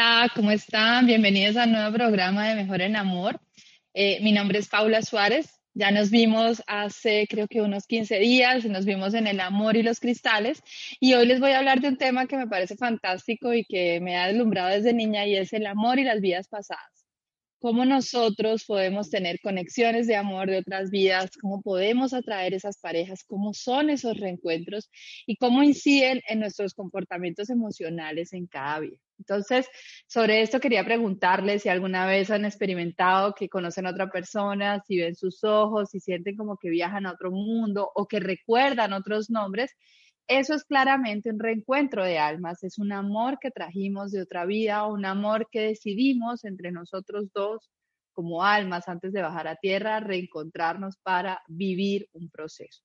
Hola, ¿cómo están? Bienvenidos a un nuevo programa de Mejor en Amor. Eh, mi nombre es Paula Suárez. Ya nos vimos hace creo que unos 15 días, nos vimos en el amor y los cristales y hoy les voy a hablar de un tema que me parece fantástico y que me ha deslumbrado desde niña y es el amor y las vidas pasadas cómo nosotros podemos tener conexiones de amor de otras vidas, cómo podemos atraer esas parejas, cómo son esos reencuentros y cómo inciden en nuestros comportamientos emocionales en cada vida. Entonces, sobre esto quería preguntarles si alguna vez han experimentado que conocen a otra persona, si ven sus ojos, si sienten como que viajan a otro mundo o que recuerdan otros nombres eso es claramente un reencuentro de almas, es un amor que trajimos de otra vida, un amor que decidimos entre nosotros dos como almas antes de bajar a tierra, reencontrarnos para vivir un proceso.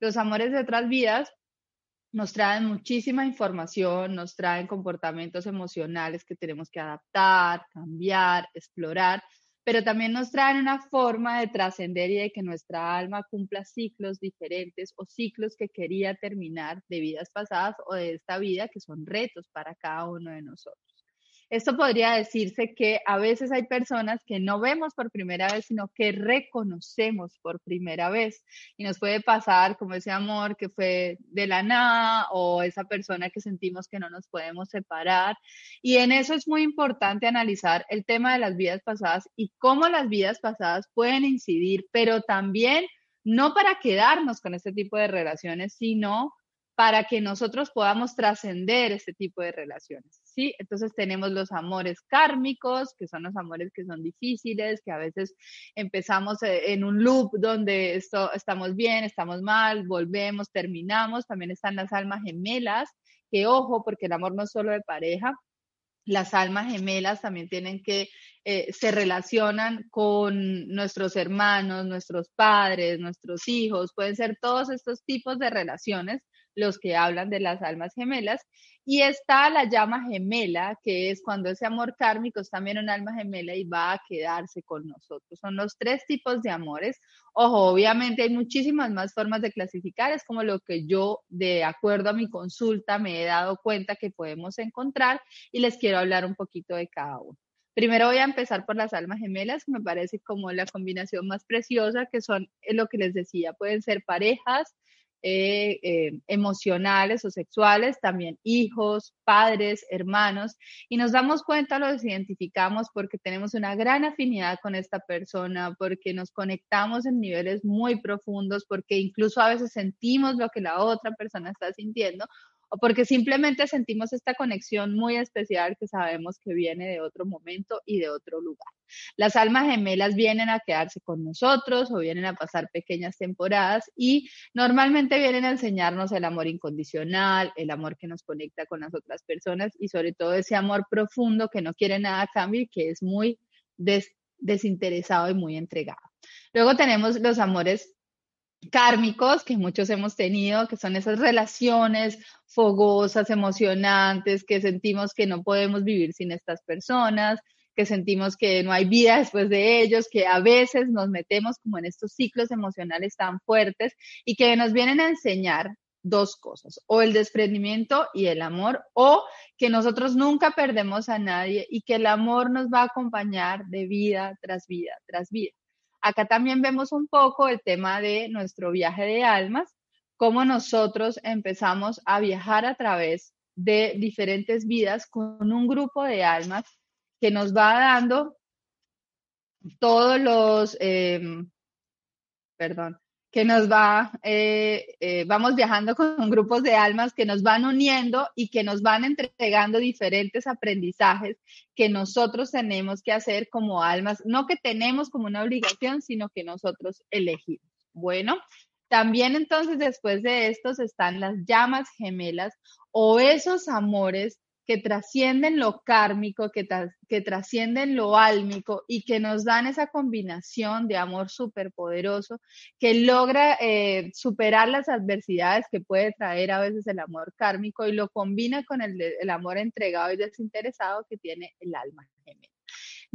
Los amores de otras vidas nos traen muchísima información, nos traen comportamientos emocionales que tenemos que adaptar, cambiar, explorar, pero también nos traen una forma de trascender y de que nuestra alma cumpla ciclos diferentes o ciclos que quería terminar de vidas pasadas o de esta vida que son retos para cada uno de nosotros. Esto podría decirse que a veces hay personas que no vemos por primera vez, sino que reconocemos por primera vez. Y nos puede pasar como ese amor que fue de la nada o esa persona que sentimos que no nos podemos separar. Y en eso es muy importante analizar el tema de las vidas pasadas y cómo las vidas pasadas pueden incidir, pero también no para quedarnos con este tipo de relaciones, sino para que nosotros podamos trascender este tipo de relaciones, ¿sí? Entonces tenemos los amores kármicos, que son los amores que son difíciles, que a veces empezamos eh, en un loop donde esto, estamos bien, estamos mal, volvemos, terminamos. También están las almas gemelas, que ojo, porque el amor no es solo de pareja, las almas gemelas también tienen que, eh, se relacionan con nuestros hermanos, nuestros padres, nuestros hijos, pueden ser todos estos tipos de relaciones los que hablan de las almas gemelas. Y está la llama gemela, que es cuando ese amor kármico es también un alma gemela y va a quedarse con nosotros. Son los tres tipos de amores. Ojo, obviamente hay muchísimas más formas de clasificar, es como lo que yo, de acuerdo a mi consulta, me he dado cuenta que podemos encontrar y les quiero hablar un poquito de cada uno. Primero voy a empezar por las almas gemelas, que me parece como la combinación más preciosa, que son eh, lo que les decía, pueden ser parejas, eh, eh, emocionales o sexuales, también hijos, padres, hermanos, y nos damos cuenta, los identificamos porque tenemos una gran afinidad con esta persona, porque nos conectamos en niveles muy profundos, porque incluso a veces sentimos lo que la otra persona está sintiendo o porque simplemente sentimos esta conexión muy especial que sabemos que viene de otro momento y de otro lugar. Las almas gemelas vienen a quedarse con nosotros o vienen a pasar pequeñas temporadas y normalmente vienen a enseñarnos el amor incondicional, el amor que nos conecta con las otras personas y sobre todo ese amor profundo que no quiere nada a cambio y que es muy desinteresado y muy entregado. Luego tenemos los amores kármicos que muchos hemos tenido, que son esas relaciones fogosas, emocionantes, que sentimos que no podemos vivir sin estas personas, que sentimos que no hay vida después de ellos, que a veces nos metemos como en estos ciclos emocionales tan fuertes y que nos vienen a enseñar dos cosas, o el desprendimiento y el amor, o que nosotros nunca perdemos a nadie y que el amor nos va a acompañar de vida tras vida tras vida. Acá también vemos un poco el tema de nuestro viaje de almas, cómo nosotros empezamos a viajar a través de diferentes vidas con un grupo de almas que nos va dando todos los, em, perdón, que nos va, eh, eh, vamos viajando con grupos de almas que nos van uniendo y que nos van entregando diferentes aprendizajes que nosotros tenemos que hacer como almas, no que tenemos como una obligación, sino que nosotros elegimos. Bueno, También entonces después de estos están las llamas gemelas o esos amores que trascienden lo kármico, que, que trascienden lo álmico y que nos dan esa combinación de amor superpoderoso que logra eh, superar las adversidades que puede traer a veces el amor kármico y lo combina con el, el amor entregado y desinteresado que tiene el alma gemela.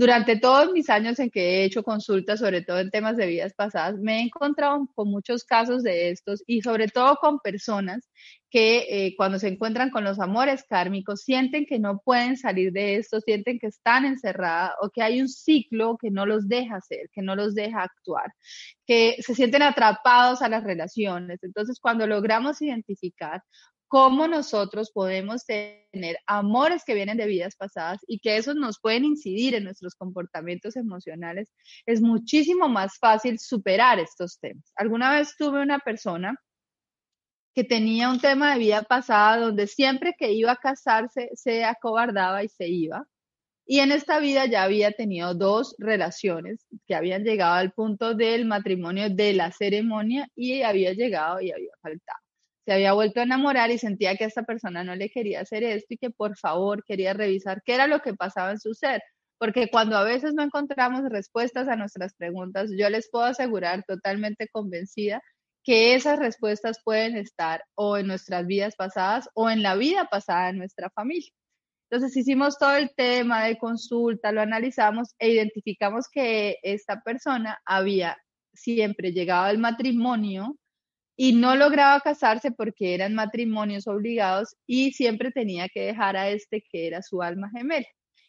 Durante todos mis años en que he hecho consultas, sobre todo en temas de vidas pasadas, me he encontrado con muchos casos de estos y sobre todo con personas que eh, cuando se encuentran con los amores kármicos sienten que no pueden salir de esto, sienten que están encerradas o que hay un ciclo que no los deja hacer, que no los deja actuar, que se sienten atrapados a las relaciones. Entonces, cuando logramos identificar cómo nosotros podemos tener amores que vienen de vidas pasadas y que esos nos pueden incidir en nuestros comportamientos emocionales, es muchísimo más fácil superar estos temas. Alguna vez tuve una persona que tenía un tema de vida pasada donde siempre que iba a casarse se acobardaba y se iba. Y en esta vida ya había tenido dos relaciones que habían llegado al punto del matrimonio de la ceremonia y había llegado y había faltado se había vuelto a enamorar y sentía que esta persona no le quería hacer esto y que por favor quería revisar qué era lo que pasaba en su ser. Porque cuando a veces no encontramos respuestas a nuestras preguntas, yo les puedo asegurar totalmente convencida que esas respuestas pueden estar o en nuestras vidas pasadas o en la vida pasada de nuestra familia. Entonces hicimos todo el tema de consulta, lo analizamos e identificamos que esta persona había siempre llegado al matrimonio y no lograba casarse porque eran matrimonios obligados y siempre tenía que dejar a este que era su alma gemela.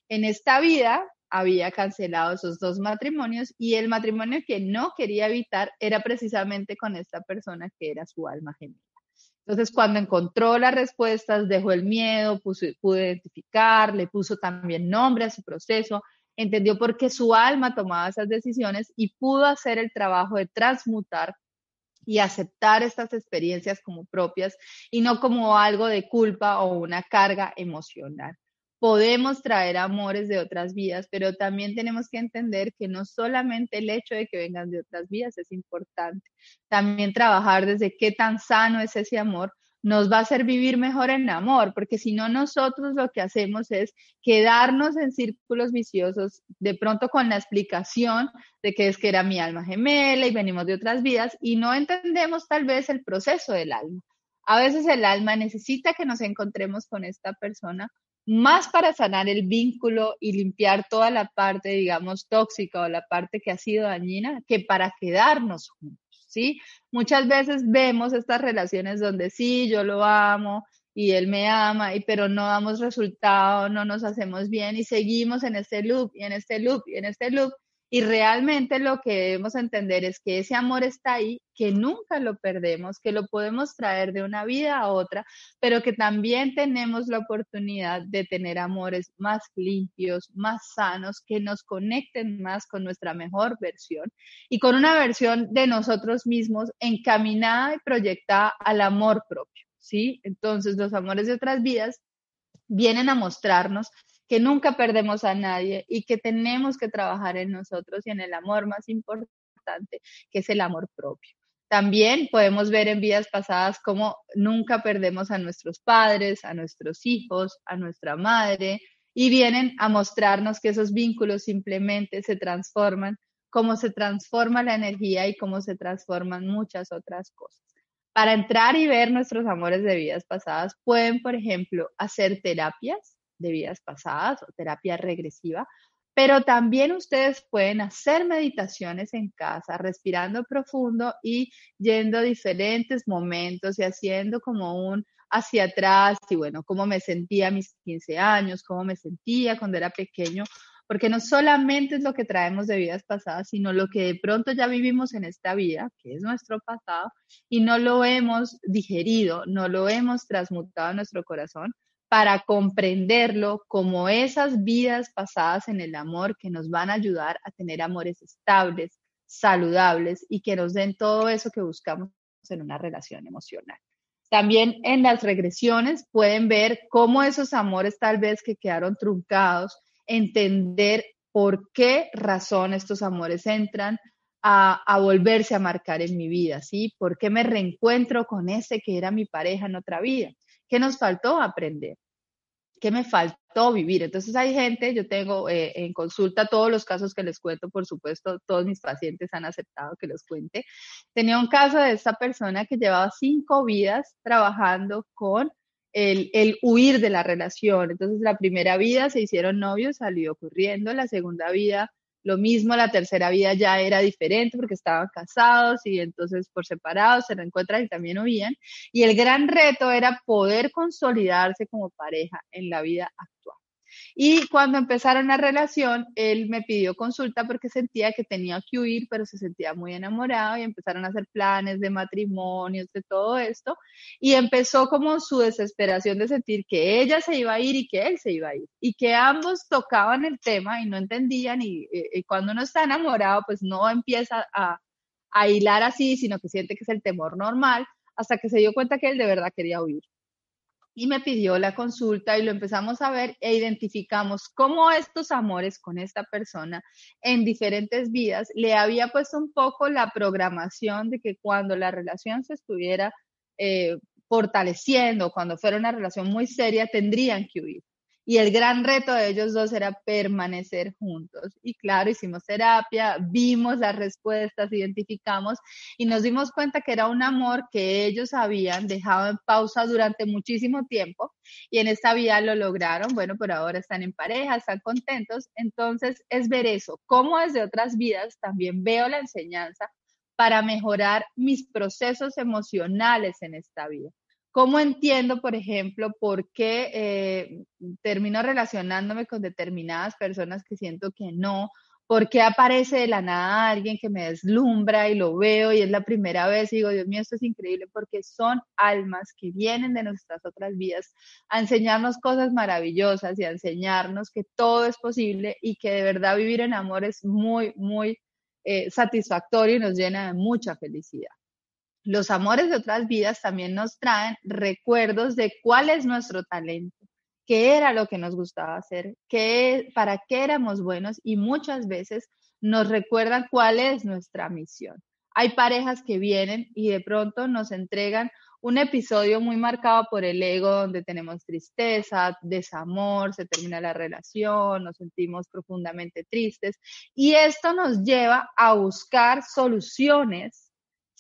En esta vida había cancelado esos dos matrimonios y el matrimonio que no quería evitar era precisamente con esta persona que era su alma gemela. Entonces, cuando encontró las respuestas, dejó el miedo, pudo identificar, le puso también nombre a su proceso, entendió por qué su alma tomaba esas decisiones y pudo hacer el trabajo de transmutar y aceptar estas experiencias como propias y no como algo de culpa o una carga emocional. Podemos traer amores de otras vidas, pero también tenemos que entender que no solamente el hecho de que vengan de otras vidas es importante, también trabajar desde qué tan sano es ese amor nos va a hacer vivir mejor en amor, porque si no nosotros lo que hacemos es quedarnos en círculos viciosos, de pronto con la explicación de que es que era mi alma gemela y venimos de otras vidas y no entendemos tal vez el proceso del alma. A veces el alma necesita que nos encontremos con esta persona más para sanar el vínculo y limpiar toda la parte, digamos, tóxica o la parte que ha sido dañina, que para quedarnos juntos. ¿Sí? Muchas veces vemos estas relaciones donde sí, yo lo amo y él me ama, y, pero no damos resultado, no nos hacemos bien y seguimos en este loop y en este loop y en este loop y realmente lo que debemos entender es que ese amor está ahí, que nunca lo perdemos, que lo podemos traer de una vida a otra, pero que también tenemos la oportunidad de tener amores más limpios, más sanos, que nos conecten más con nuestra mejor versión y con una versión de nosotros mismos encaminada y proyectada al amor propio, ¿sí? Entonces los amores de otras vidas vienen a mostrarnos que nunca perdemos a nadie y que tenemos que trabajar en nosotros y en el amor más importante, que es el amor propio. También podemos ver en vidas pasadas cómo nunca perdemos a nuestros padres, a nuestros hijos, a nuestra madre, y vienen a mostrarnos que esos vínculos simplemente se transforman, cómo se transforma la energía y cómo se transforman muchas otras cosas. Para entrar y ver nuestros amores de vidas pasadas, pueden, por ejemplo, hacer terapias de vidas pasadas o terapia regresiva, pero también ustedes pueden hacer meditaciones en casa, respirando profundo y yendo a diferentes momentos y haciendo como un hacia atrás y bueno, cómo me sentía a mis 15 años, cómo me sentía cuando era pequeño, porque no solamente es lo que traemos de vidas pasadas, sino lo que de pronto ya vivimos en esta vida, que es nuestro pasado, y no lo hemos digerido, no lo hemos transmutado en nuestro corazón, para comprenderlo como esas vidas pasadas en el amor que nos van a ayudar a tener amores estables, saludables y que nos den todo eso que buscamos en una relación emocional. También en las regresiones pueden ver cómo esos amores tal vez que quedaron truncados, entender por qué razón estos amores entran, a, volverse a marcar en mi vida, ¿sí? ¿Por qué me reencuentro con ese que era mi pareja en otra vida? ¿Qué nos faltó aprender? ¿Qué me faltó vivir? Entonces hay gente, yo tengo eh, en consulta todos los casos que les cuento, por supuesto, todos mis pacientes han aceptado que los cuente. Tenía un caso de esta persona que llevaba cinco vidas trabajando con el, el, huir de la relación. Entonces, la primera vida se hicieron novios, salió corriendo, la segunda vida lo mismo, la tercera vida ya era diferente porque estaban casados y entonces por separados se reencuentran y también huían. Y el gran reto era poder consolidarse como pareja en la vida actual. Y cuando empezaron la relación, él me pidió consulta porque sentía que tenía que huir, pero se sentía muy enamorado y empezaron a hacer planes de matrimonios, de todo esto. Y empezó como su desesperación de sentir que ella se iba a ir y que él se iba a ir. Y que ambos tocaban el tema y no entendían. Y, y cuando uno está enamorado, pues no empieza a, a hilar así, sino que siente que es el temor normal, hasta que se dio cuenta que él de verdad quería huir y me pidió la consulta y lo empezamos a ver e identificamos cómo estos amores con esta persona en diferentes vidas le había puesto un poco la programación de que cuando la relación se estuviera eh, fortaleciendo, cuando fuera una relación muy seria, tendrían que huir y el gran reto de ellos dos era permanecer juntos. Y claro, hicimos terapia, vimos las respuestas, identificamos y nos dimos cuenta que era un amor que ellos habían dejado en pausa durante muchísimo tiempo y en esta vida lo lograron. Bueno, por ahora están en pareja, están contentos. Entonces es ver eso, cómo desde otras vidas también veo la enseñanza para mejorar mis procesos emocionales en esta vida. ¿Cómo entiendo, por ejemplo, por qué eh, termino relacionándome con determinadas personas que siento que no? ¿Por qué aparece de la nada alguien que me deslumbra y lo veo y es la primera vez y digo, Dios mío, esto es increíble? Porque son almas que vienen de nuestras otras vidas a enseñarnos cosas maravillosas y a enseñarnos que todo es posible y que de verdad vivir en amor es muy, muy eh, satisfactorio y nos llena de mucha felicidad los amores de otras vidas también nos traen recuerdos de cuál es nuestro talento, qué era lo que nos gustaba hacer, qué, para qué éramos buenos y muchas veces nos recuerdan cuál es nuestra misión. Hay parejas que vienen y de pronto nos entregan un episodio muy marcado por el ego donde tenemos tristeza, desamor, se termina la relación, nos sentimos profundamente tristes y esto nos lleva a buscar soluciones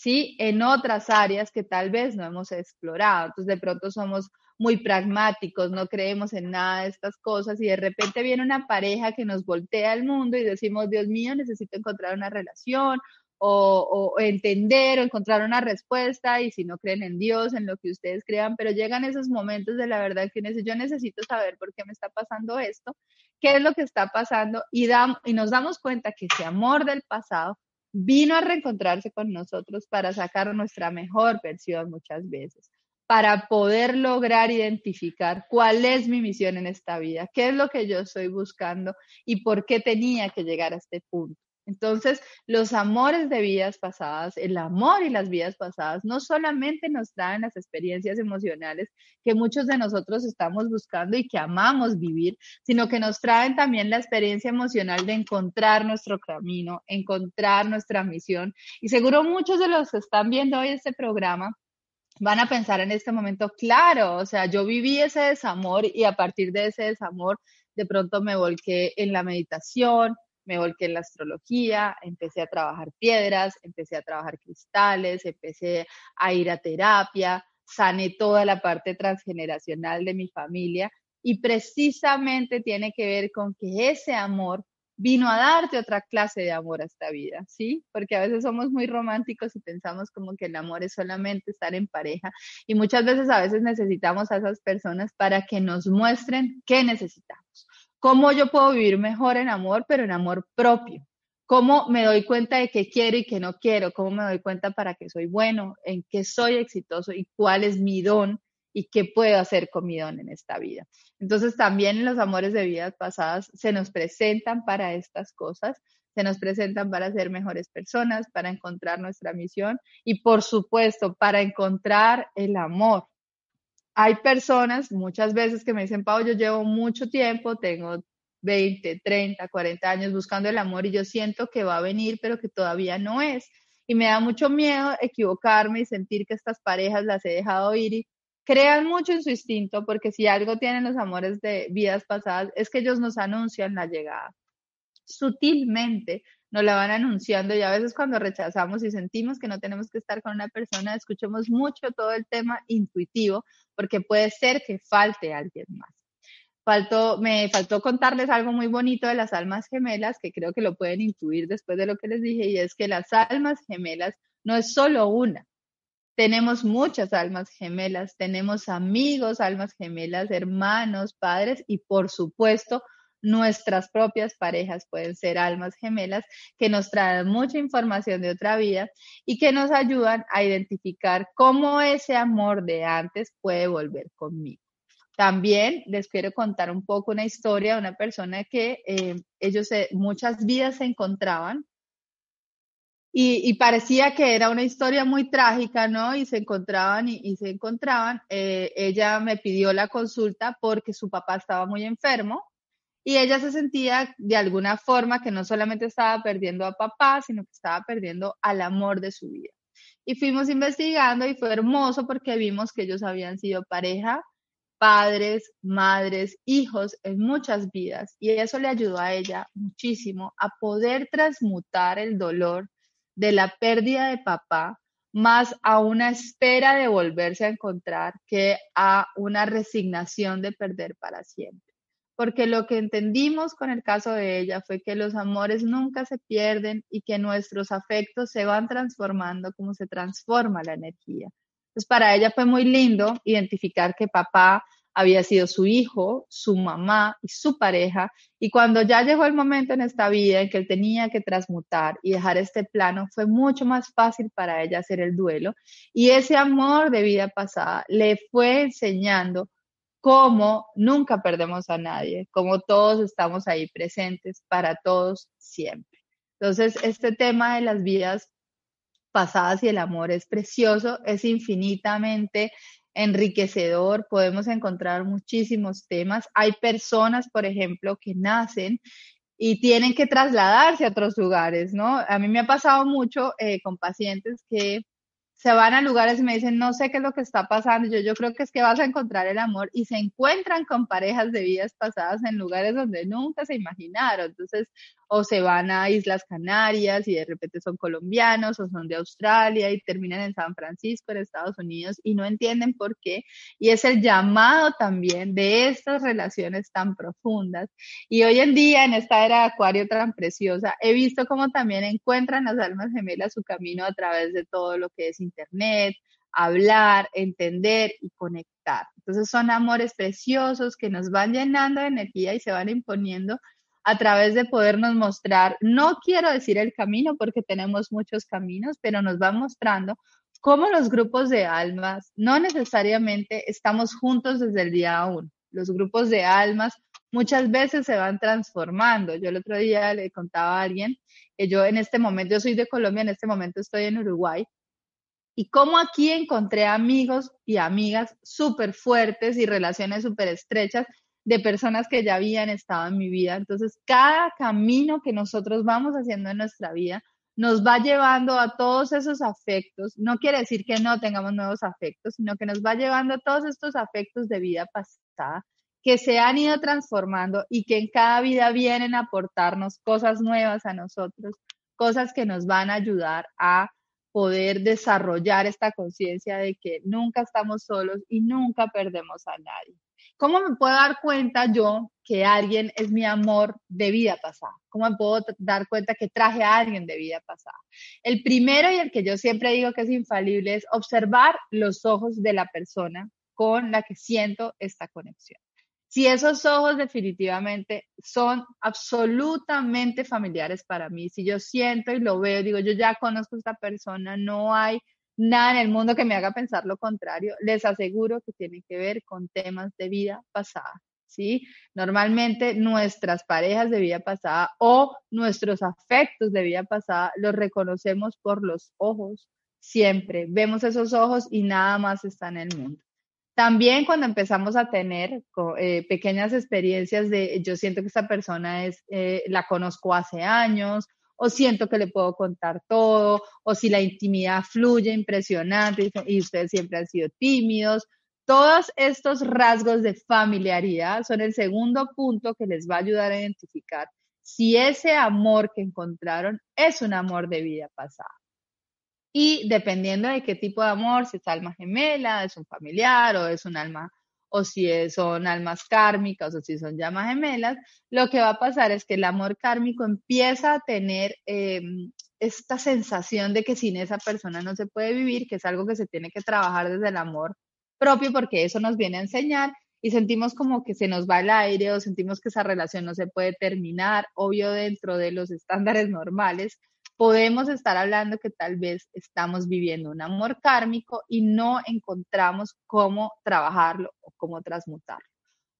¿sí? En otras áreas que tal vez no hemos explorado. Entonces, de pronto somos muy pragmáticos, no creemos en nada de estas cosas y de repente viene una pareja que nos voltea al mundo y decimos, Dios mío, necesito encontrar una relación o, entender o encontrar una respuesta y si no creen en Dios, en lo que ustedes crean, pero llegan esos momentos de la verdad que necesito saber por qué me está pasando esto, qué es lo que está pasando y, y nos damos cuenta que ese amor del pasado vino a reencontrarse con nosotros para sacar nuestra mejor versión muchas veces, para poder lograr identificar cuál es mi misión en esta vida, qué es lo que yo estoy buscando y por qué tenía que llegar a este punto. Entonces, los amores de vidas pasadas, el amor y las vidas pasadas, no solamente nos traen las experiencias emocionales que muchos de nosotros estamos buscando y que amamos vivir, sino que nos traen también la experiencia emocional de encontrar nuestro camino, encontrar nuestra misión. Y seguro muchos de los que están viendo hoy este programa van a pensar en este momento, claro, o sea, yo viví ese desamor y a partir de ese desamor, de pronto me volqué en la meditación, me volqué en la astrología, empecé a trabajar piedras, empecé a trabajar cristales, empecé a ir a terapia, sané toda la parte transgeneracional de mi familia y precisamente tiene que ver con que ese amor vino a darte otra clase de amor a esta vida, ¿sí? Porque a veces somos muy románticos y pensamos como que el amor es solamente estar en pareja y muchas veces a veces necesitamos a esas personas para que nos muestren qué necesitamos cómo yo puedo vivir mejor en amor, pero en amor propio. Cómo me doy cuenta de qué quiero y qué no quiero, cómo me doy cuenta para qué soy bueno, en qué soy exitoso y cuál es mi don y qué puedo hacer con mi don en esta vida. Entonces también los amores de vidas pasadas se nos presentan para estas cosas, se nos presentan para ser mejores personas, para encontrar nuestra misión y por supuesto para encontrar el amor, hay personas muchas veces que me dicen, Pau, yo llevo mucho tiempo, tengo 20, 30, 40 años buscando el amor y yo siento que va a venir, pero que todavía no es. Y me da mucho miedo equivocarme y sentir que estas parejas las he dejado ir y crean mucho en su instinto, porque si algo tienen los amores de vidas pasadas es que ellos nos anuncian la llegada. Sutilmente nos la van anunciando y a veces cuando rechazamos y sentimos que no tenemos que estar con una persona, escuchemos mucho todo el tema intuitivo, porque puede ser que falte alguien más. Faltó, me faltó contarles algo muy bonito de las almas gemelas, que creo que lo pueden intuir después de lo que les dije, y es que las almas gemelas no es solo una, tenemos muchas almas gemelas, tenemos amigos, almas gemelas, hermanos, padres y por supuesto nuestras propias parejas pueden ser almas gemelas que nos traen mucha información de otra vida y que nos ayudan a identificar cómo ese amor de antes puede volver conmigo. También les quiero contar un poco una historia de una persona que eh, ellos muchas vidas se encontraban y, parecía que era una historia muy trágica, ¿no? Y se encontraban y, se encontraban. Eh, ella me pidió la consulta porque su papá estaba muy enfermo y ella se sentía de alguna forma que no solamente estaba perdiendo a papá, sino que estaba perdiendo al amor de su vida. Y fuimos investigando y fue hermoso porque vimos que ellos habían sido pareja, padres, madres, hijos en muchas vidas. Y eso le ayudó a ella muchísimo a poder transmutar el dolor de la pérdida de papá más a una espera de volverse a encontrar que a una resignación de perder para siempre. Porque lo que entendimos con el caso de ella fue que los amores nunca se pierden y que nuestros afectos se van transformando como se transforma la energía. Entonces, para ella fue muy lindo identificar que papá había sido su hijo, su mamá y su pareja. Y cuando ya llegó el momento en esta vida en que él tenía que transmutar y dejar este plano, fue mucho más fácil para ella hacer el duelo. Y ese amor de vida pasada le fue enseñando cómo nunca perdemos a nadie, cómo todos estamos ahí presentes para todos siempre. Entonces, este tema de las vidas pasadas y el amor es precioso, es infinitamente enriquecedor, podemos encontrar muchísimos temas. Hay personas, por ejemplo, que nacen y tienen que trasladarse a otros lugares, ¿no? A mí me ha pasado mucho eh, con pacientes que se van a lugares y me dicen, no sé qué es lo que está pasando. Yo, yo creo que es que vas a encontrar el amor y se encuentran con parejas de vidas pasadas en lugares donde nunca se imaginaron. Entonces, o se van a Islas Canarias y de repente son colombianos o son de Australia y terminan en San Francisco, en Estados Unidos y no entienden por qué. Y es el llamado también de estas relaciones tan profundas. Y hoy en día, en esta era de Acuario tan preciosa, he visto cómo también encuentran las almas gemelas su camino a través de todo lo que es Internet, hablar, entender y conectar. Entonces son amores preciosos que nos van llenando de energía y se van imponiendo a través de podernos mostrar, no quiero decir el camino porque tenemos muchos caminos, pero nos va mostrando cómo los grupos de almas no necesariamente estamos juntos desde el día uno. Los grupos de almas muchas veces se van transformando. Yo el otro día le contaba a alguien que yo en este momento, yo soy de Colombia, en este momento estoy en Uruguay, y cómo aquí encontré amigos y amigas súper fuertes y relaciones súper estrechas de personas que ya habían estado en mi vida. Entonces, cada camino que nosotros vamos haciendo en nuestra vida nos va llevando a todos esos afectos. No quiere decir que no tengamos nuevos afectos, sino que nos va llevando a todos estos afectos de vida pasada que se han ido transformando y que en cada vida vienen a aportarnos cosas nuevas a nosotros, cosas que nos van a ayudar a poder desarrollar esta conciencia de que nunca estamos solos y nunca perdemos a nadie. ¿Cómo me puedo dar cuenta yo que alguien es mi amor de vida pasada? ¿Cómo me puedo dar cuenta que traje a alguien de vida pasada? El primero y el que yo siempre digo que es infalible es observar los ojos de la persona con la que siento esta conexión. Si esos ojos definitivamente son absolutamente familiares para mí, si yo siento y lo veo, digo, yo ya conozco a esta persona, no hay nada en el mundo que me haga pensar lo contrario. Les aseguro que tiene que ver con temas de vida pasada. ¿Sí? Normalmente nuestras parejas de vida pasada o nuestros afectos de vida pasada los reconocemos por los ojos siempre. Vemos esos ojos y nada más está en el mundo. También cuando empezamos a tener eh, pequeñas experiencias de yo siento que esta persona es, eh, la conozco hace años, o siento que le puedo contar todo, o si la intimidad fluye impresionante y, ustedes siempre han sido tímidos. Todos estos rasgos de familiaridad son el segundo punto que les va a ayudar a identificar si ese amor que encontraron es un amor de vida pasada. Y dependiendo de qué tipo de amor, si es alma gemela, es un familiar o es un alma, o si son almas kármicas o si son llamas gemelas, lo que va a pasar es que el amor kármico empieza a tener em, esta sensación de que sin esa persona no se puede vivir, que es algo que se tiene que trabajar desde el amor propio, porque eso nos viene a enseñar y sentimos como que se nos va el aire o sentimos que esa relación no se puede terminar, obvio dentro de los estándares normales, podemos estar hablando que tal vez estamos viviendo un amor kármico y no encontramos cómo trabajarlo o cómo transmutarlo.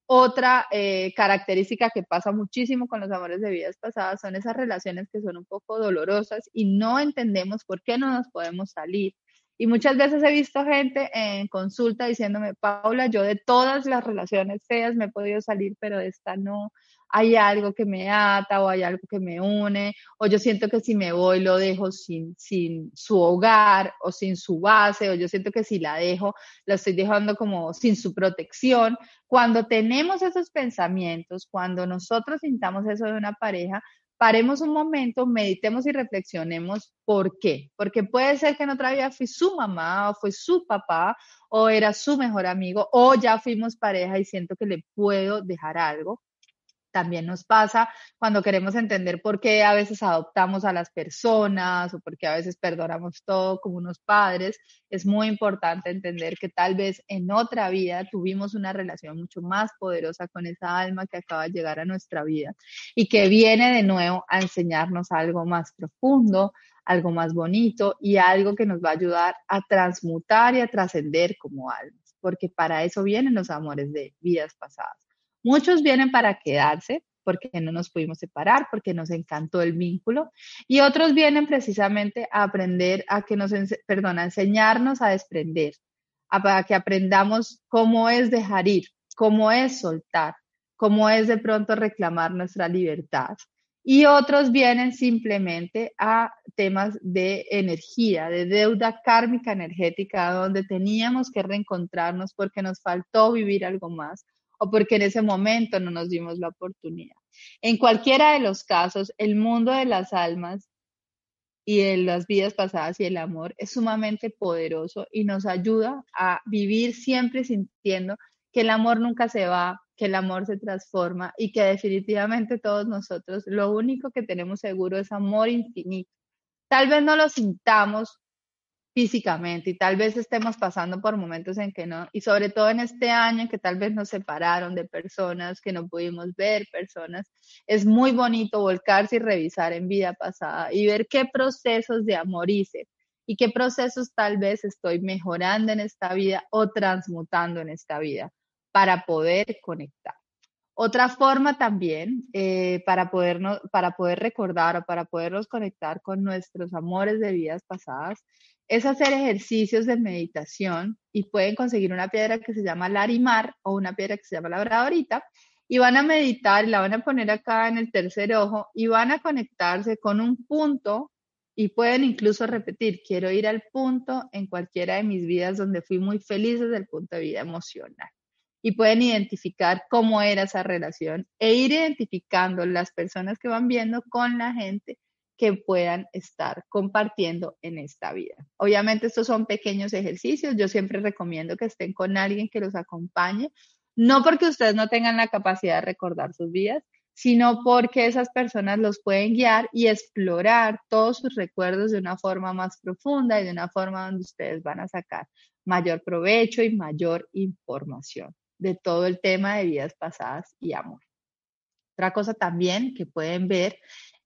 Otra eh, característica que pasa muchísimo con los amores de vidas pasadas son esas relaciones que son un poco dolorosas y no entendemos por qué no nos podemos salir. Y muchas veces he visto gente en consulta diciéndome, Paula, yo de todas las relaciones feas me he podido salir, pero de esta no hay algo que me ata o hay algo que me une, o yo siento que si me voy lo dejo sin, sin su hogar o sin su base, o yo siento que si la dejo, la estoy dejando como sin su protección. Cuando tenemos esos pensamientos, cuando nosotros sintamos eso de una pareja, paremos un momento, meditemos y reflexionemos por qué. Porque puede ser que en otra vida fui su mamá o fue su papá o era su mejor amigo o ya fuimos pareja y siento que le puedo dejar algo también nos pasa cuando queremos entender por qué a veces adoptamos a las personas o por qué a veces perdonamos todo como unos padres. Es muy importante entender que tal vez en otra vida tuvimos una relación mucho más poderosa con esa alma que acaba de llegar a nuestra vida y que viene de nuevo a enseñarnos algo más profundo, algo más bonito y algo que nos va a ayudar a transmutar y a trascender como almas, porque para eso vienen los amores de vidas pasadas Muchos vienen para quedarse porque no nos pudimos separar, porque nos encantó el vínculo, y otros vienen precisamente a aprender, a que nos, perdón, a enseñarnos a desprender, a, que aprendamos cómo es dejar ir, cómo es soltar, cómo es de pronto reclamar nuestra libertad. Y otros vienen simplemente a temas de energía, de deuda kármica energética, donde teníamos que reencontrarnos porque nos faltó vivir algo más o porque en ese momento no nos dimos la oportunidad. En cualquiera de los casos, el mundo de las almas y de las vidas pasadas y el amor es sumamente poderoso y nos ayuda a vivir siempre sintiendo que el amor nunca se va, que el amor se transforma y que definitivamente todos nosotros lo único que tenemos seguro es amor infinito. Tal vez no lo sintamos físicamente y tal vez estemos pasando por momentos en que no, y sobre todo en este año en que tal vez nos separaron de personas que no pudimos ver, personas, es muy bonito volcarse y revisar en vida pasada y ver qué procesos de amor hice y qué procesos tal vez estoy mejorando en esta vida o transmutando en esta vida para poder conectar. Otra forma también eh, para, podernos, para poder recordar o para podernos conectar con nuestros amores de vidas pasadas es hacer ejercicios de meditación y pueden conseguir una piedra que se llama larimar o una piedra que se llama labradorita y van a meditar, la van a poner acá en el tercer ojo y van a conectarse con un punto y pueden incluso repetir, quiero ir al punto en cualquiera de mis vidas donde fui muy feliz desde el punto de vida emocional. Y pueden identificar cómo era esa relación e ir identificando las personas que van viendo con la gente que puedan estar compartiendo en esta vida. Obviamente estos son pequeños ejercicios, yo siempre recomiendo que estén con alguien que los acompañe, no porque ustedes no tengan la capacidad de recordar sus vidas, sino porque esas personas los pueden guiar y explorar todos sus recuerdos de una forma más profunda y de una forma donde ustedes van a sacar mayor provecho y mayor información de todo el tema de vidas pasadas y amor. Otra cosa también que pueden ver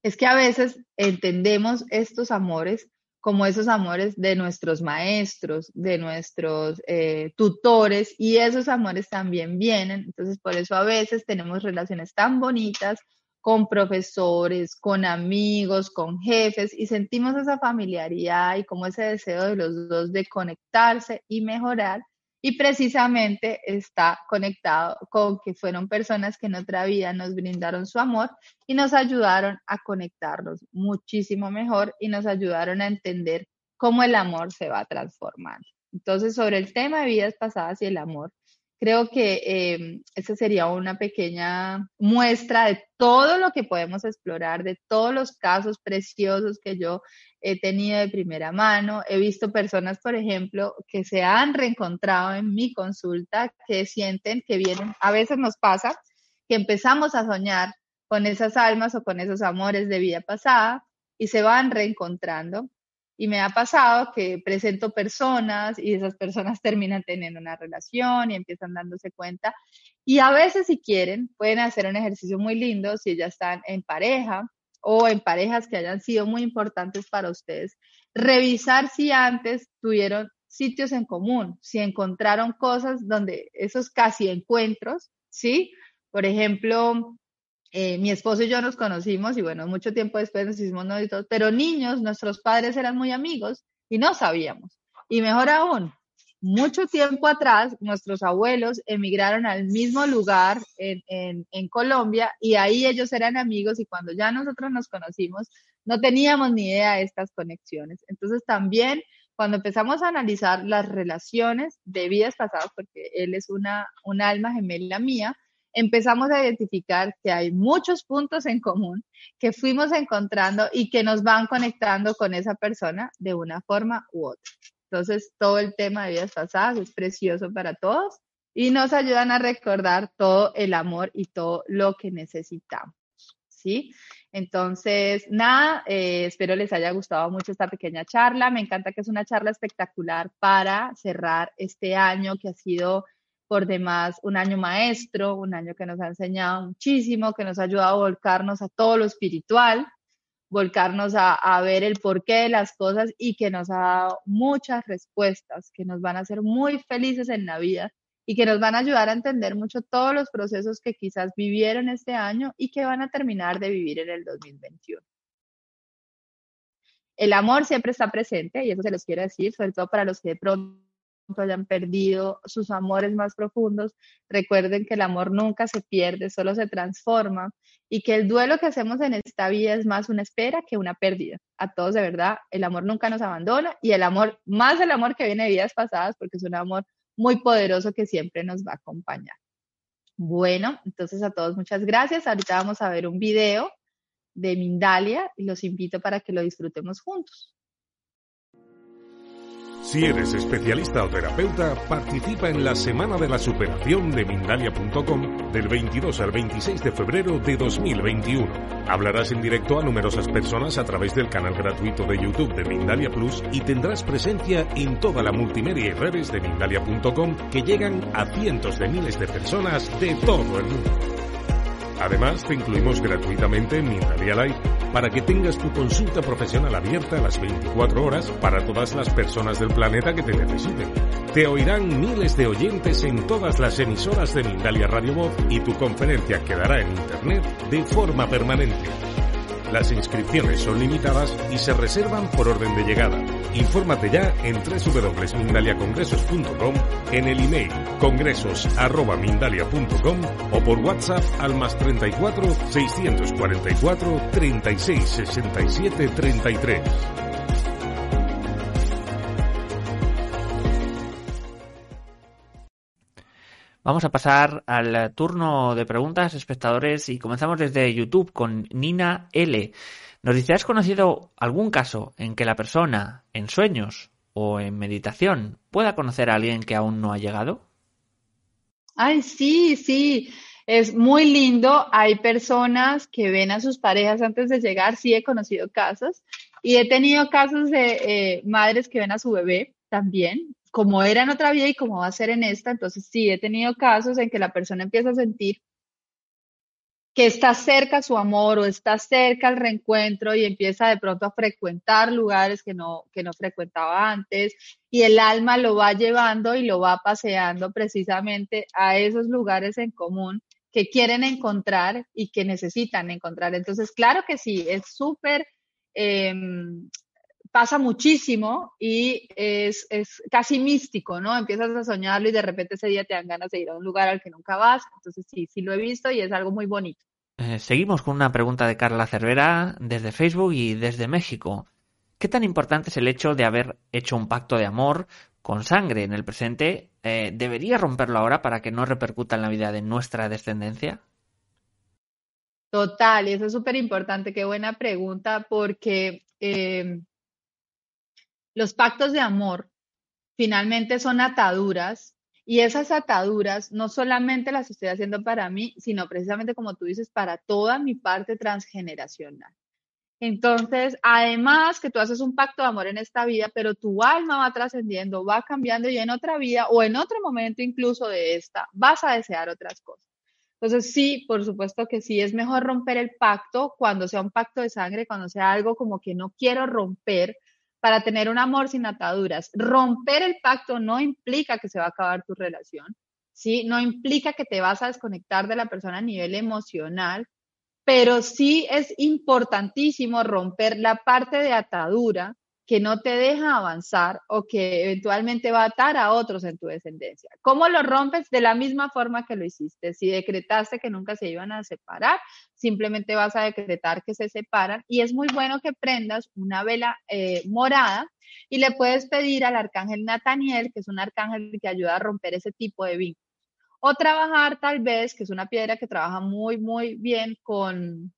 es que a veces entendemos estos amores como esos amores de nuestros maestros, de nuestros eh, tutores, y esos amores también vienen. Entonces, por eso a veces tenemos relaciones tan bonitas con profesores, con amigos, con jefes, y sentimos esa familiaridad y como ese deseo de los dos de conectarse y mejorar. Y precisamente está conectado con que fueron personas que en otra vida nos brindaron su amor y nos ayudaron a conectarnos muchísimo mejor y nos ayudaron a entender cómo el amor se va transformando. Entonces, sobre el tema de vidas pasadas y el amor, creo que eh, esa sería una pequeña muestra de todo lo que podemos explorar, de todos los casos preciosos que yo he tenido de primera mano. He visto personas, por ejemplo, que se han reencontrado en mi consulta, que sienten que vienen, a veces nos pasa que empezamos a soñar con esas almas o con esos amores de vida pasada y se van reencontrando y me ha pasado que presento personas y esas personas terminan teniendo una relación y empiezan dándose cuenta. Y a veces si quieren, pueden hacer un ejercicio muy lindo si ya están en pareja o en parejas que hayan sido muy importantes para ustedes. Revisar si antes tuvieron sitios en común, si encontraron cosas donde esos casi encuentros, ¿sí? Por ejemplo, eh, mi esposo y yo nos conocimos y bueno, mucho tiempo después nos hicimos novios, pero niños, nuestros padres eran muy amigos y no sabíamos. Y mejor aún, mucho tiempo atrás, nuestros abuelos emigraron al mismo lugar en, en, Colombia y ahí ellos eran amigos y cuando ya nosotros nos conocimos, no teníamos ni idea de estas conexiones. Entonces también cuando empezamos a analizar las relaciones de vidas pasadas, porque él es una, un alma gemela mía, empezamos a identificar que hay muchos puntos en común que fuimos encontrando y que nos van conectando con esa persona de una forma u otra. Entonces, todo el tema de vidas pasadas es precioso para todos y nos ayudan a recordar todo el amor y todo lo que necesitamos. ¿Sí? Entonces, nada, eh, espero les haya gustado mucho esta pequeña charla. Me encanta que es una charla espectacular para cerrar este año que ha sido por demás un año maestro, un año que nos ha enseñado muchísimo, que nos ha ayudado a volcarnos a todo lo espiritual, volcarnos a, ver el porqué de las cosas y que nos ha dado muchas respuestas que nos van a hacer muy felices en la vida y que nos van a ayudar a entender mucho todos los procesos que quizás vivieron este año y que van a terminar de vivir en el 2021. El amor siempre está presente y eso se los quiero decir, sobre todo para los que de pronto hayan perdido sus amores más profundos, recuerden que el amor nunca se pierde, solo se transforma y que el duelo que hacemos en esta vida es más una espera que una pérdida. A todos de verdad, el amor nunca nos abandona y el amor, más el amor que viene de vidas pasadas, porque es un amor muy poderoso que siempre nos va a acompañar. Bueno, entonces a todos muchas gracias. Ahorita vamos a ver un video de Mindalia y los invito para que lo disfrutemos juntos. Si eres especialista o terapeuta, participa en la Semana de la Superación de Mindalia.com del 22 al 26 de febrero de 2021. Hablarás en directo a numerosas personas a través del canal gratuito de YouTube de Mindalia Plus y tendrás presencia en toda la multimedia y redes de Mindalia.com que llegan a cientos de miles de personas de todo el mundo. Además, te incluimos gratuitamente en Mindalia Live para que tengas tu consulta profesional abierta a las 24 horas para todas las personas del planeta que te necesiten. Te oirán miles de oyentes en todas las emisoras de Mindalia Radio Voz y tu conferencia quedará en Internet de forma permanente. Las inscripciones son limitadas y se reservan por orden de llegada. Infórmate ya en www.mindaliacongresos.com, en el email congresos.mindalia.com o por WhatsApp al más 34 644 36 67 33. Vamos a pasar al turno de preguntas, espectadores, y comenzamos desde YouTube con Nina L. Nos dice, ¿has conocido algún caso en que la persona, en sueños o en meditación, pueda conocer a alguien que aún no ha llegado? Ay, sí, sí. Es muy lindo. Hay personas que ven a sus parejas antes de llegar. Sí, he conocido casos. Y he tenido casos de eh, madres que ven a su bebé también como era en otra vida y como va a ser en esta, entonces sí, he tenido casos en que la persona empieza a sentir que está cerca su amor o está cerca el reencuentro y empieza de pronto a frecuentar lugares que no, que no frecuentaba antes y el alma lo va llevando y lo va paseando precisamente a esos lugares en común que quieren encontrar y que necesitan encontrar. Entonces, claro que sí, es súper eh, pasa muchísimo y es, casi místico, ¿no? Empiezas a soñarlo y de repente ese día te dan ganas de ir a un lugar al que nunca vas. Entonces sí, sí lo he visto y es algo muy bonito. Eh, seguimos con una pregunta de Carla Cervera desde Facebook y desde México. ¿Qué tan importante es el hecho de haber hecho un pacto de amor con sangre en el presente? Eh, ¿Debería romperlo ahora para que no repercuta en la vida de nuestra descendencia? Total, y eso es súper importante, qué buena pregunta, porque eh, los pactos de amor finalmente son ataduras y esas ataduras no solamente las estoy haciendo para mí, sino precisamente como tú dices, para toda mi parte transgeneracional. Entonces, además que tú haces un pacto de amor en esta vida, pero tu alma va trascendiendo, va cambiando y en otra vida o en otro momento incluso de esta, vas a desear otras cosas. Entonces, sí, por supuesto que sí, es mejor romper el pacto cuando sea un pacto de sangre, cuando sea algo como que no quiero romper para tener un amor sin ataduras. Romper el pacto no implica que se va a acabar tu relación, ¿sí? No implica que te vas a desconectar de la persona a nivel emocional, pero sí es importantísimo romper la parte de atadura que no te deja avanzar o que eventualmente va a atar a otros en tu descendencia. ¿Cómo lo rompes? De la misma forma que lo hiciste. Si decretaste que nunca se iban a separar, simplemente vas a decretar que se separan y es muy bueno que prendas una vela eh, morada y le puedes pedir al arcángel Nataniel, que es un arcángel que ayuda a romper ese tipo de vínculos. O trabajar tal vez, que es una piedra que trabaja muy, muy bien con,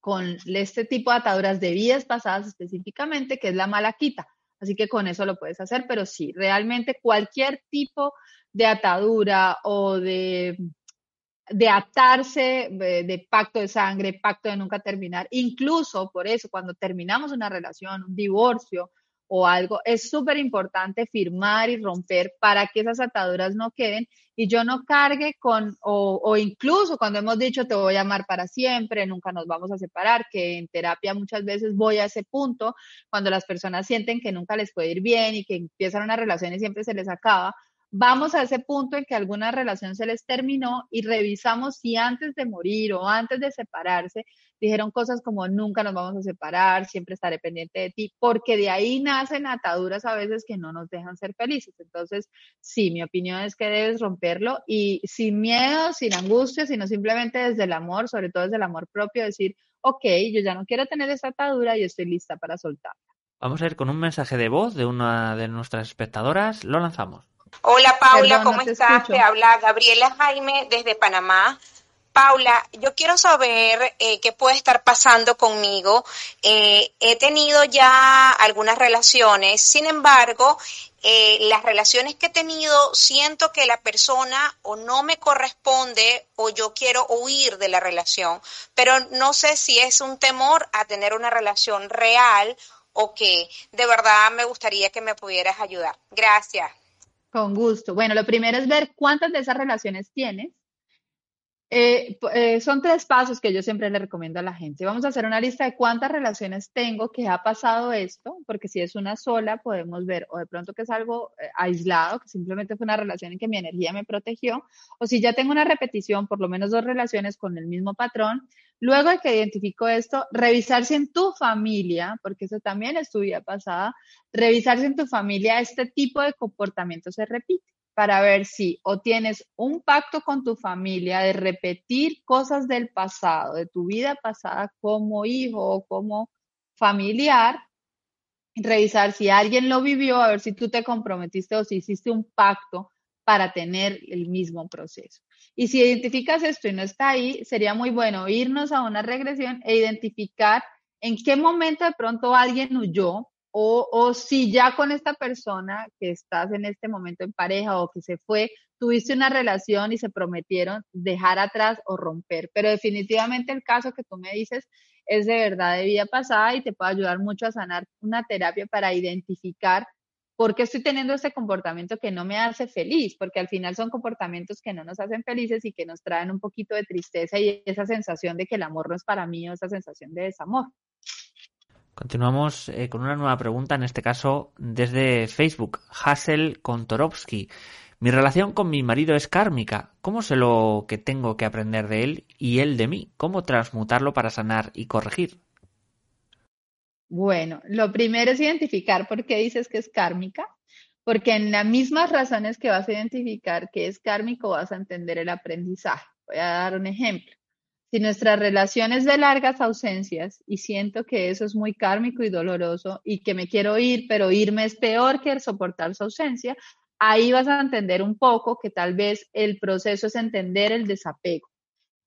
con este tipo de ataduras de vidas pasadas específicamente, que es la malaquita. Así que con eso lo puedes hacer, pero sí, realmente cualquier tipo de atadura o de, de atarse de, pacto de sangre, pacto de nunca terminar, incluso por eso cuando terminamos una relación, un divorcio o algo, es súper importante firmar y romper para que esas ataduras no queden y yo no cargue con, o, o, incluso cuando hemos dicho te voy a amar para siempre, nunca nos vamos a separar, que en terapia muchas veces voy a ese punto, cuando las personas sienten que nunca les puede ir bien y que empiezan una relación y siempre se les acaba, vamos a ese punto en que alguna relación se les terminó y revisamos si antes de morir o antes de separarse dijeron cosas como nunca nos vamos a separar, siempre estaré pendiente de ti, porque de ahí nacen ataduras a veces que no nos dejan ser felices. Entonces, sí, mi opinión es que debes romperlo y sin miedo, sin angustia, sino simplemente desde el amor, sobre todo desde el amor propio, decir, ok, yo ya no quiero tener esa atadura y estoy lista para soltarla. Vamos a ir con un mensaje de voz de una de nuestras espectadoras. Lo lanzamos. Hola Paula, ¿cómo estás? Te habla Gabriela Jaime desde Panamá. Paula, yo quiero saber eh, qué puede estar pasando conmigo. Eh, he tenido ya algunas relaciones, sin embargo, eh, las relaciones que he tenido siento que la persona o no me corresponde o yo quiero huir de la relación, pero no sé si es un temor a tener una relación real o que de verdad me gustaría que me pudieras ayudar. Gracias. Con gusto. Bueno, lo primero es ver cuántas de esas relaciones tienes. Eh, eh, son tres pasos que yo siempre le recomiendo a la gente. Vamos a hacer una lista de cuántas relaciones tengo que ha pasado esto, porque si es una sola, podemos ver o de pronto que es algo eh, aislado, que simplemente fue una relación en que mi energía me protegió, o si ya tengo una repetición, por lo menos dos relaciones con el mismo patrón, Luego de que identifico esto, revisar si en tu familia, porque eso también es tu vida pasada, revisar si en tu familia este tipo de comportamiento se repite para ver si o tienes un pacto con tu familia de repetir cosas del pasado, de tu vida pasada como hijo o como familiar, revisar si alguien lo vivió, a ver si tú te comprometiste o si hiciste un pacto para tener el mismo proceso. Y si identificas esto y no está ahí, sería muy bueno irnos a una regresión e identificar en qué momento de pronto alguien huyó o, o, si ya con esta persona que estás en este momento en pareja o que se fue, tuviste una relación y se prometieron dejar atrás o romper. Pero definitivamente el caso que tú me dices es de verdad de vida pasada y te puede ayudar mucho a sanar una terapia para identificar ¿por qué estoy teniendo este comportamiento que no me hace feliz? Porque al final son comportamientos que no nos hacen felices y que nos traen un poquito de tristeza y esa sensación de que el amor no es para mí o esa sensación de desamor. Continuamos eh, con una nueva pregunta, en este caso desde Facebook, Hassel Kontorovsky. Mi relación con mi marido es kármica. ¿Cómo sé lo que tengo que aprender de él y él de mí? ¿Cómo transmutarlo para sanar y corregir? Bueno, lo primero es identificar por qué dices que es kármica, porque en las mismas razones que vas a identificar que es kármico vas a entender el aprendizaje. Voy a dar un ejemplo. Si nuestra relación es de largas ausencias y siento que eso es muy kármico y doloroso y que me quiero ir, pero irme es peor que soportar su ausencia, ahí vas a entender un poco que tal vez el proceso es entender el desapego,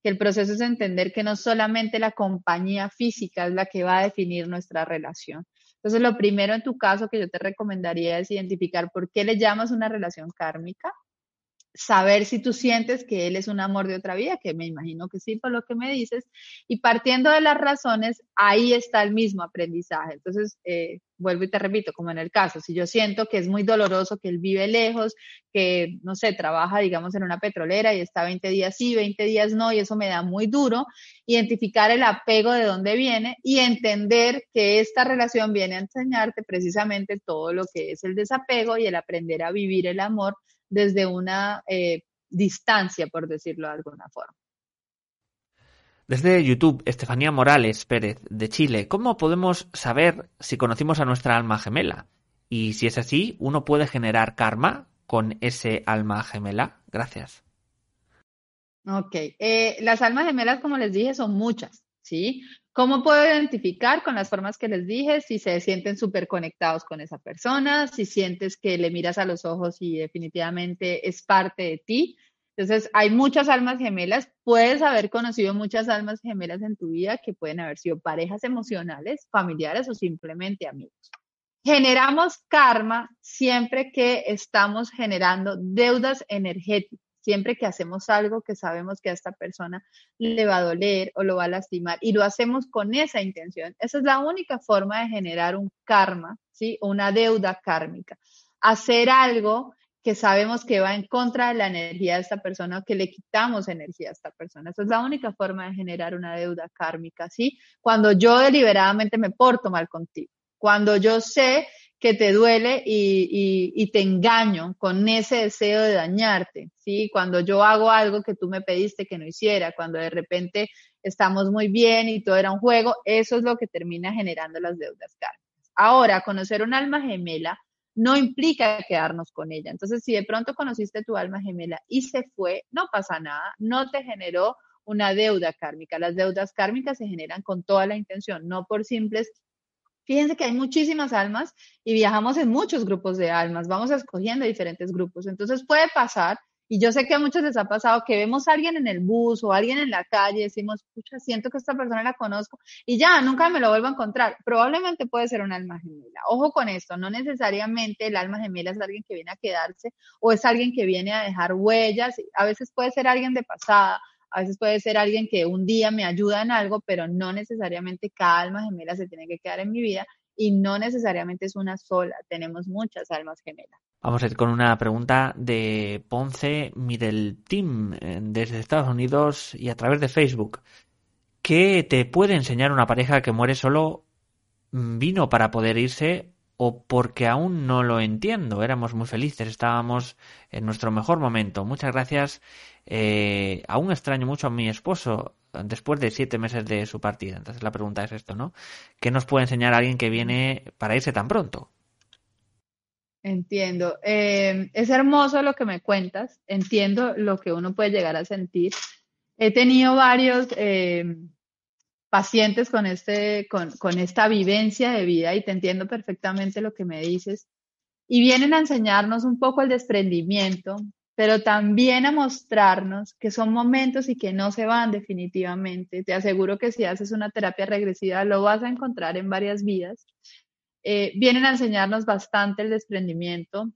que el proceso es entender que no solamente la compañía física es la que va a definir nuestra relación. Entonces, lo primero en tu caso que yo te recomendaría es identificar por qué le llamas una relación kármica saber si tú sientes que él es un amor de otra vida, que me imagino que sí por lo que me dices, y partiendo de las razones, ahí está el mismo aprendizaje. Entonces, eh, vuelvo y te repito, como en el caso, si yo siento que es muy doloroso, que él vive lejos, que, no sé, trabaja, digamos, en una petrolera y está 20 días sí, 20 días no, y eso me da muy duro, identificar el apego de dónde viene y entender que esta relación viene a enseñarte precisamente todo lo que es el desapego y el aprender a vivir el amor desde una eh, distancia, por decirlo de alguna forma. Desde YouTube, Estefanía Morales Pérez, de Chile, ¿cómo podemos saber si conocimos a nuestra alma gemela? Y si es así, ¿uno puede generar karma con ese alma gemela? Gracias. Ok, eh, las almas gemelas, como les dije, son muchas, ¿sí? ¿Cómo puedo identificar con las formas que les dije si se sienten súper conectados con esa persona, si sientes que le miras a los ojos y definitivamente es parte de ti? Entonces, hay muchas almas gemelas. Puedes haber conocido muchas almas gemelas en tu vida que pueden haber sido parejas emocionales, familiares o simplemente amigos. Generamos karma siempre que estamos generando deudas energéticas siempre que hacemos algo que sabemos que a esta persona le va a doler o lo va a lastimar y lo hacemos con esa intención. Esa es la única forma de generar un karma, ¿sí? Una deuda kármica. Hacer algo que sabemos que va en contra de la energía de esta persona o que le quitamos energía a esta persona. Esa es la única forma de generar una deuda kármica, ¿sí? Cuando yo deliberadamente me porto mal contigo, cuando yo sé que te duele y, te engaño con ese deseo de dañarte, ¿sí? Cuando yo hago algo que tú me pediste que no hiciera, cuando de repente estamos muy bien y todo era un juego, eso es lo que termina generando las deudas kármicas. Ahora, conocer un alma gemela no implica quedarnos con ella. Entonces, si de pronto conociste tu alma gemela y se fue, no pasa nada, no te generó una deuda kármica. Las deudas kármicas se generan con toda la intención, no por simples Fíjense que hay muchísimas almas y viajamos en muchos grupos de almas, vamos escogiendo diferentes grupos. Entonces puede pasar, y yo sé que a muchos les ha pasado que vemos a alguien en el bus o a alguien en la calle, decimos, pucha, siento que esta persona la conozco y ya, nunca me lo vuelvo a encontrar. Probablemente puede ser un alma gemela. Ojo con esto, no necesariamente el alma gemela es alguien que viene a quedarse o es alguien que viene a dejar huellas. A veces puede ser alguien de pasada, a veces puede ser alguien que un día me ayuda en algo, pero no necesariamente cada alma gemela se tiene que quedar en mi vida y no necesariamente es una sola, tenemos muchas almas gemelas. Vamos a ir con una pregunta de Ponce Team eh, desde Estados Unidos y a través de Facebook. ¿Qué te puede enseñar una pareja que muere solo mm, vino para poder irse o porque aún no lo entiendo? Éramos muy felices, estábamos en nuestro mejor momento. Muchas gracias eh, aún extraño mucho a mi esposo después de siete meses de su partida. Entonces la pregunta es esto, ¿no? ¿Qué nos puede enseñar alguien que viene para irse tan pronto? Entiendo. Eh, es hermoso lo que me cuentas. Entiendo lo que uno puede llegar a sentir. He tenido varios eh, pacientes con, este, con, con esta vivencia de vida y te entiendo perfectamente lo que me dices. Y vienen a enseñarnos un poco el desprendimiento, pero también a mostrarnos que son momentos y que no se van definitivamente. Te aseguro que si haces una terapia regresiva lo vas a encontrar en varias vidas. Eh, vienen a enseñarnos bastante el desprendimiento.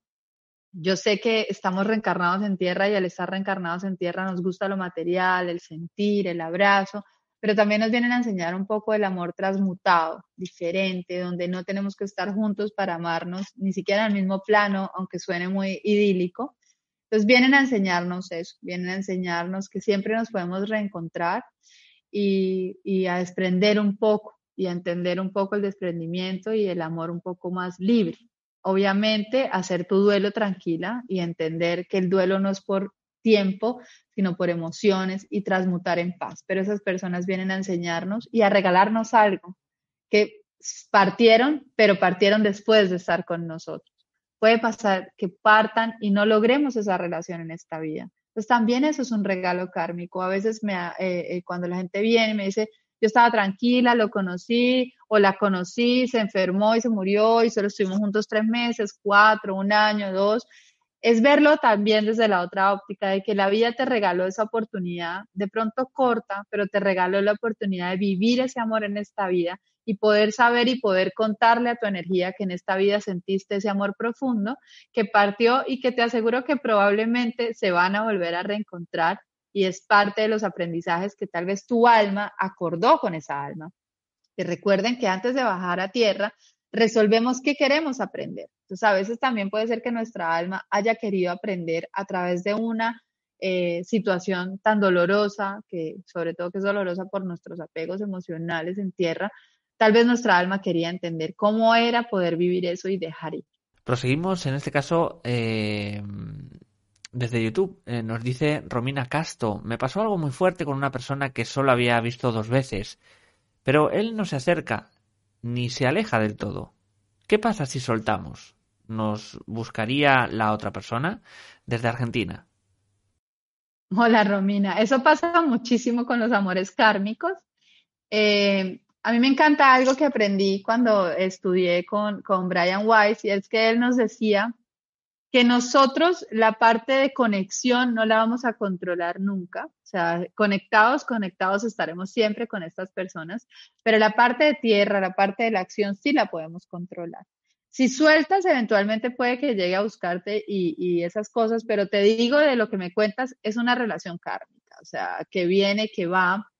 Yo sé que estamos reencarnados en tierra y al estar reencarnados en tierra nos gusta lo material, el sentir, el abrazo, pero también nos vienen a enseñar un poco del amor transmutado, diferente, donde no tenemos que estar juntos para amarnos, ni siquiera en el mismo plano, aunque suene muy idílico, entonces vienen a enseñarnos eso, vienen a enseñarnos que siempre nos podemos reencontrar y, a desprender un poco y a entender un poco el desprendimiento y el amor un poco más libre. Obviamente, hacer tu duelo tranquila y entender que el duelo no es por tiempo, sino por emociones y transmutar en paz. Pero esas personas vienen a enseñarnos y a regalarnos algo, que partieron, pero partieron después de estar con nosotros. Puede pasar que partan y no logremos esa relación en esta vida. Pues también eso es un regalo kármico. A veces me, eh, eh, cuando la gente viene y me dice, yo estaba tranquila, lo conocí o la conocí, se enfermó y se murió y solo estuvimos juntos tres meses, cuatro, un año, dos. Es verlo también desde la otra óptica de que la vida te regaló esa oportunidad, de pronto corta, pero te regaló la oportunidad de vivir ese amor en esta vida y poder saber y poder contarle a tu energía que en esta vida sentiste ese amor profundo que partió y que te aseguro que probablemente se van a volver a reencontrar y es parte de los aprendizajes que tal vez tu alma acordó con esa alma. Que recuerden que antes de bajar a tierra, resolvemos qué queremos aprender. Entonces, a veces también puede ser que nuestra alma haya querido aprender a través de una eh, situación tan dolorosa, que sobre todo que es dolorosa por nuestros apegos emocionales en tierra, Tal vez nuestra alma quería entender cómo era poder vivir eso y dejar ir. Proseguimos, en este caso, eh, desde YouTube. Eh, nos dice Romina Casto, me pasó algo muy fuerte con una persona que solo había visto dos veces, pero él no se acerca ni se aleja del todo. ¿Qué pasa si soltamos? ¿Nos buscaría la otra persona? Desde Argentina. Hola Romina, eso pasa muchísimo con los amores kármicos. Eh, a mí me encanta algo que aprendí cuando estudié con, con Brian Weiss y es que él nos decía que nosotros la parte de conexión no la vamos a controlar nunca. O sea, conectados, conectados estaremos siempre con estas personas, pero la parte de tierra, la parte de la acción sí la podemos controlar. Si sueltas, eventualmente puede que llegue a buscarte y, y esas cosas, pero te digo de lo que me cuentas, es una relación kármica, o sea, que viene, que va,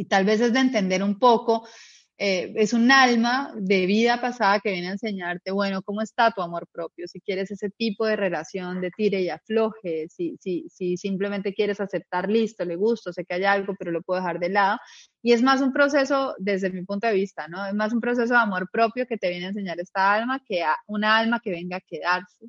y tal vez es de entender un poco, eh, es un alma de vida pasada que viene a enseñarte, bueno, cómo está tu amor propio, si quieres ese tipo de relación de tire y afloje, si, si, si simplemente quieres aceptar, listo, le gusto, sé que hay algo, pero lo puedo dejar de lado. Y es más un proceso, desde mi punto de vista, ¿no? Es más un proceso de amor propio que te viene a enseñar esta alma que a una alma que venga a quedarse,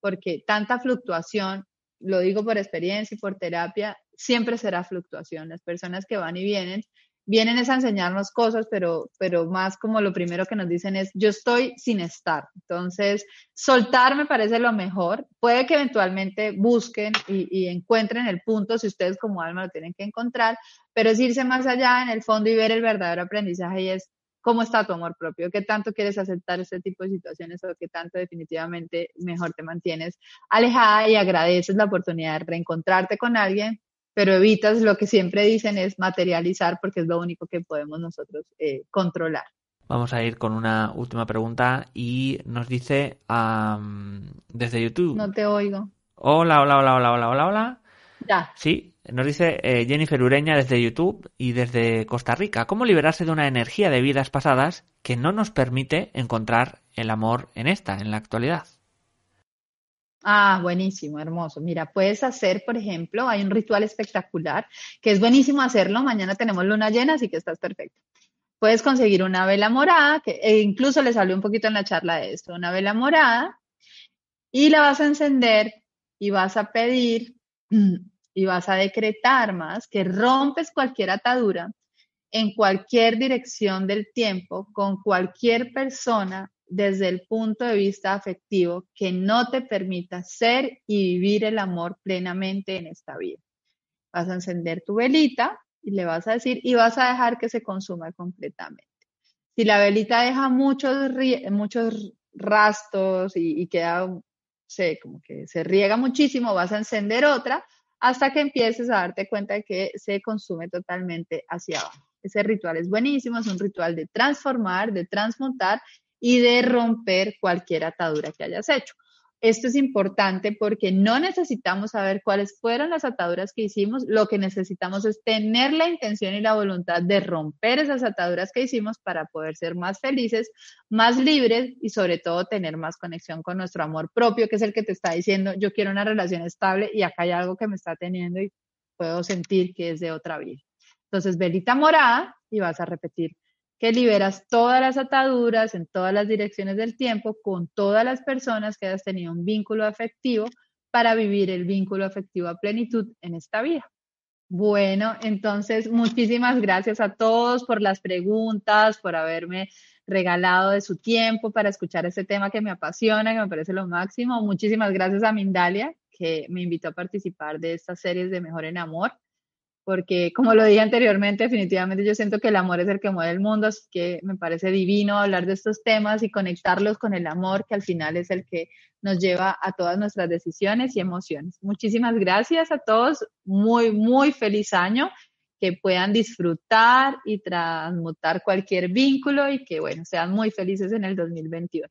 porque tanta fluctuación, lo digo por experiencia y por terapia, siempre será fluctuación. Las personas que van y vienen, vienen es a enseñarnos cosas, pero, pero más como lo primero que nos dicen es, yo estoy sin estar. Entonces, soltar me parece lo mejor. Puede que eventualmente busquen y, y encuentren el punto, si ustedes como alma lo tienen que encontrar, pero es irse más allá en el fondo y ver el verdadero aprendizaje y es cómo está tu amor propio, qué tanto quieres aceptar este tipo de situaciones o qué tanto definitivamente mejor te mantienes alejada y agradeces la oportunidad de reencontrarte con alguien pero evitas lo que siempre dicen es materializar porque es lo único que podemos nosotros eh, controlar. Vamos a ir con una última pregunta y nos dice desde YouTube. No te oigo. Hola, hola, hola, hola, hola, hola, hola. Ya. Sí, nos dice eh, Jennifer Ureña desde YouTube y desde Costa Rica. ¿Cómo liberarse de una energía de vidas pasadas que no nos permite encontrar el amor en esta, en la actualidad? Ah, buenísimo, hermoso. Mira, puedes hacer, por ejemplo, hay un ritual espectacular que es buenísimo hacerlo. Mañana tenemos luna llena, así que estás perfecto. Puedes conseguir una vela morada, que e incluso les hablé un poquito en la charla de esto, una vela morada, y la vas a encender y vas a pedir y vas a decretar más que rompes cualquier atadura en cualquier dirección del tiempo con cualquier persona desde el punto de vista afectivo que no te permita ser y vivir el amor plenamente en esta vida. Vas a encender tu velita y le vas a decir y vas a dejar que se consuma completamente. Si la velita deja muchos, muchos rastros y, queda, sé, como que se riega muchísimo, vas a encender otra hasta que empieces a darte cuenta de que se consume totalmente hacia abajo. Ese ritual es buenísimo, es un ritual de transformar, de transmutar y de romper cualquier atadura que hayas hecho. Esto es importante porque no necesitamos saber cuáles fueron las ataduras que hicimos, lo que necesitamos es tener la intención y la voluntad de romper esas ataduras que hicimos para poder ser más felices, más libres y sobre todo tener más conexión con nuestro amor propio, que es el que te está diciendo, yo quiero una relación estable y acá hay algo que me está teniendo y puedo sentir que es de otra vida. Entonces, velita morada y vas a repetir que liberas todas las ataduras en todas las direcciones del tiempo con todas las personas que has tenido un vínculo afectivo para vivir el vínculo afectivo a plenitud en esta vida. Bueno, entonces muchísimas gracias a todos por las preguntas, por haberme regalado de su tiempo para escuchar este tema que me apasiona, que me parece lo máximo. Muchísimas gracias a Mindalia, que me invitó a participar de estas series de Mejor en Amor porque como lo dije anteriormente, definitivamente yo siento que el amor es el que mueve el mundo, así que me parece divino hablar de estos temas y conectarlos con el amor, que al final es el que nos lleva a todas nuestras decisiones y emociones. Muchísimas gracias a todos, muy, muy feliz año, que puedan disfrutar y transmutar cualquier vínculo y que, bueno, sean muy felices en el 2021.